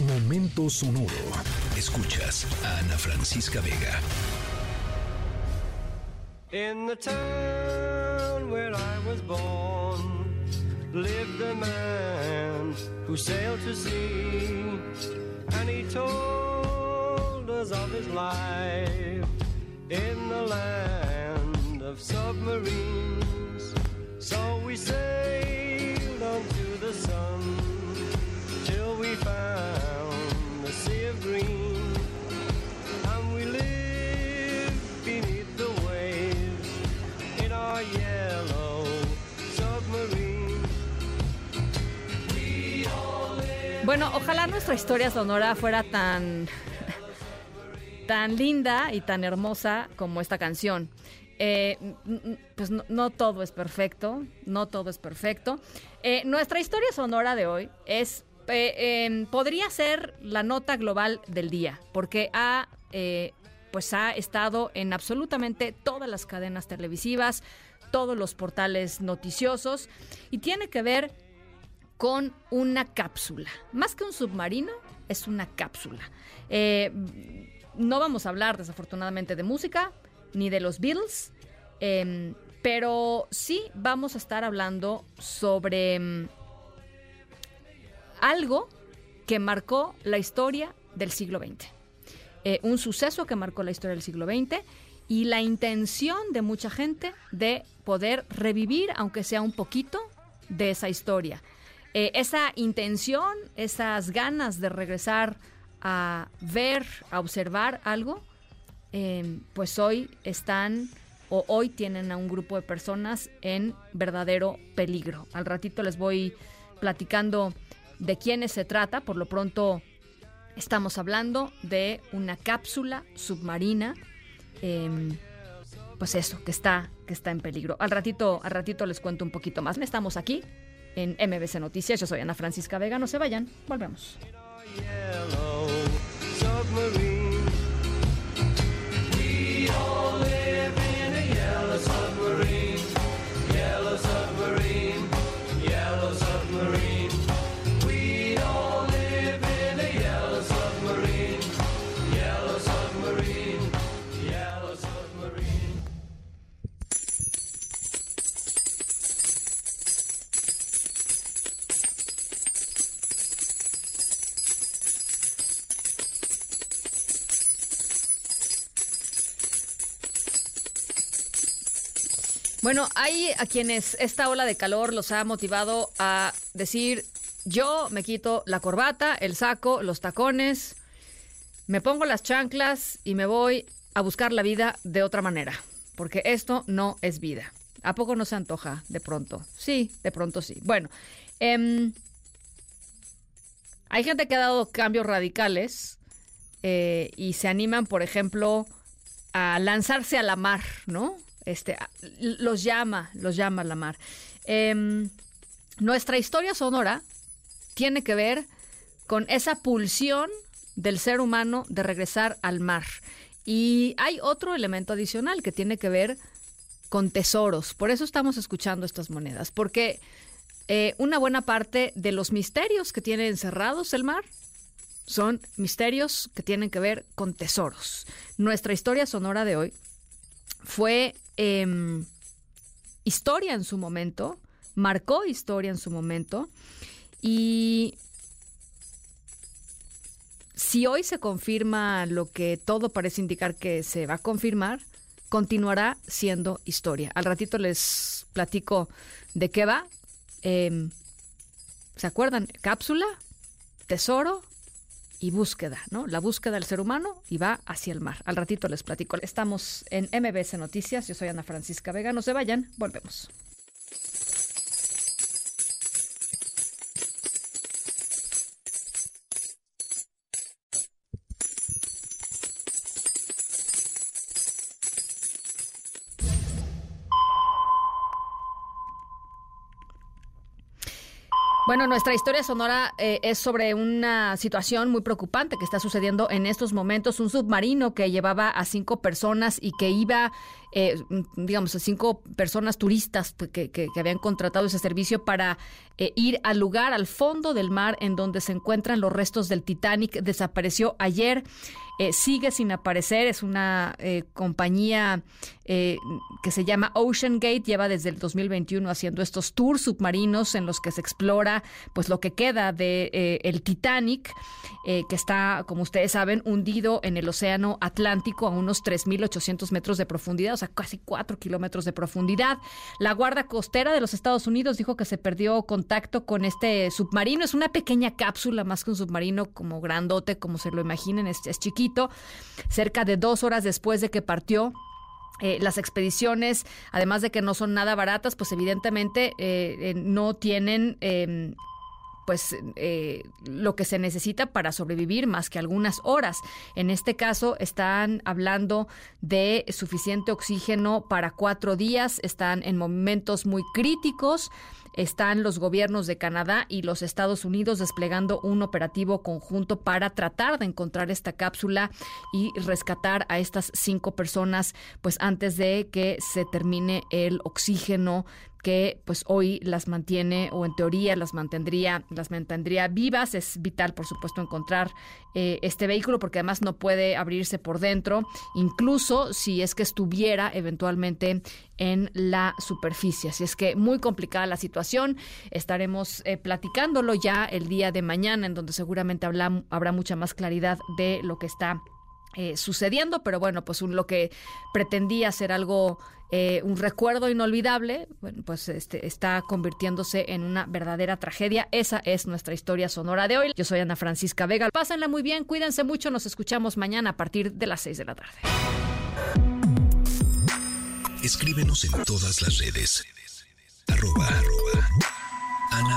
Momento sonoro. Escuchas a Ana Francisca Vega. In the town where I was born lived a man who sailed to sea and he told us of his life in the land of submarines. So we sailed Bueno, ojalá nuestra historia sonora fuera tan tan linda y tan hermosa como esta canción. Eh, pues no, no todo es perfecto, no todo es perfecto. Eh, nuestra historia sonora de hoy es, eh, em, podría ser la nota global del día, porque ha, eh, pues ha estado en absolutamente todas las cadenas televisivas, todos los portales noticiosos, y tiene que ver con una cápsula. Más que un submarino, es una cápsula. Eh, no vamos a hablar, desafortunadamente, de música ni de los Beatles, em, pero sí vamos a estar hablando sobre em, algo que marcó la historia del siglo XX. Eh, un suceso que marcó la historia del siglo XX y la intención de mucha gente de poder revivir, aunque sea un poquito, de esa historia. Eh, esa intención, esas ganas de regresar a ver, a observar algo, eh, pues hoy están o hoy tienen a un grupo de personas en verdadero peligro. Al ratito les voy platicando de quiénes se trata. Por lo pronto estamos hablando de una cápsula submarina. em, pues eso, que está, que está en peligro. Al ratito, al ratito les cuento un poquito más. Estamos aquí en MBC Noticias. Yo soy Ana Francisca Vega. No se vayan. Volvemos. Bueno, hay a quienes esta ola de calor los ha motivado a decir, yo me quito la corbata, el saco, los tacones, me pongo las chanclas y me voy a buscar la vida de otra manera, porque esto no es vida. ¿A poco no se antoja de pronto? Sí, de pronto sí. Bueno, em, hay gente que ha dado cambios radicales eh, y se animan, por ejemplo, a lanzarse a la mar, ¿no? Este, los llama, los llama la mar. Em, nuestra historia sonora tiene que ver con esa pulsión del ser humano de regresar al mar. Y hay otro elemento adicional que tiene que ver con tesoros. Por eso estamos escuchando estas monedas, porque eh, una buena parte de los misterios que tiene encerrados el mar son misterios que tienen que ver con tesoros. Nuestra historia sonora de hoy fue em, historia en su momento, marcó historia en su momento y si hoy se confirma lo que todo parece indicar que se va a confirmar, continuará siendo historia. Al ratito les platico de qué va. Em, ¿Se acuerdan? Cápsula, tesoro y búsqueda, ¿no? La búsqueda del ser humano y va hacia el mar. Al ratito les platico. Estamos en MBS Noticias. Yo soy Ana Francisca Vega. No se vayan. Volvemos. Bueno, nuestra historia sonora eh, es sobre una situación muy preocupante que está sucediendo en estos momentos. Un submarino que llevaba a cinco personas y que iba eh, digamos, a cinco personas turistas que, que, habían contratado ese servicio para eh, ir al lugar, al fondo del mar en donde se encuentran los restos del Titanic. Desapareció ayer. Eh, sigue sin aparecer. Es una eh, compañía que se llama Ocean Gate. Lleva desde el 2021 haciendo estos tours submarinos en los que se explora pues lo que queda de el Titanic, que está, como ustedes saben, hundido en el océano Atlántico a unos 3.800 metros de profundidad, o sea, casi 4 kilómetros de profundidad. La Guardia Costera de los Estados Unidos dijo que se perdió contacto con este submarino. Es una pequeña cápsula, más que un submarino como grandote, como se lo imaginen, es, chiquito cerca de dos horas después de que partió. Eh, las expediciones, además de que no son nada baratas, pues evidentemente eh, eh, no tienen pues lo que se necesita para sobrevivir más que algunas horas. En este caso están hablando de suficiente oxígeno para cuatro días, están en momentos muy críticos están los gobiernos de Canadá y los Estados Unidos desplegando un operativo conjunto para tratar de encontrar esta cápsula y rescatar a estas cinco personas, pues antes de que se termine el oxígeno que pues hoy las mantiene o en teoría las mantendría las mantendría vivas. Es vital por supuesto encontrar eh, este vehículo porque además no puede abrirse por dentro incluso si es que estuviera eventualmente en la superficie. Así es que muy complicada la situación estaremos eh, platicándolo ya el día de mañana en donde seguramente habrá mucha más claridad de lo que está eh, sucediendo, pero bueno, pues lo que pretendía ser algo, eh, un recuerdo inolvidable, pues este, está convirtiéndose en una verdadera tragedia. Esa es nuestra historia sonora de hoy. Yo soy Ana Francisca Vega. Pásenla muy bien, cuídense mucho, nos escuchamos mañana a partir de las 6 de la tarde. Escríbenos en todas las redes. Arroba,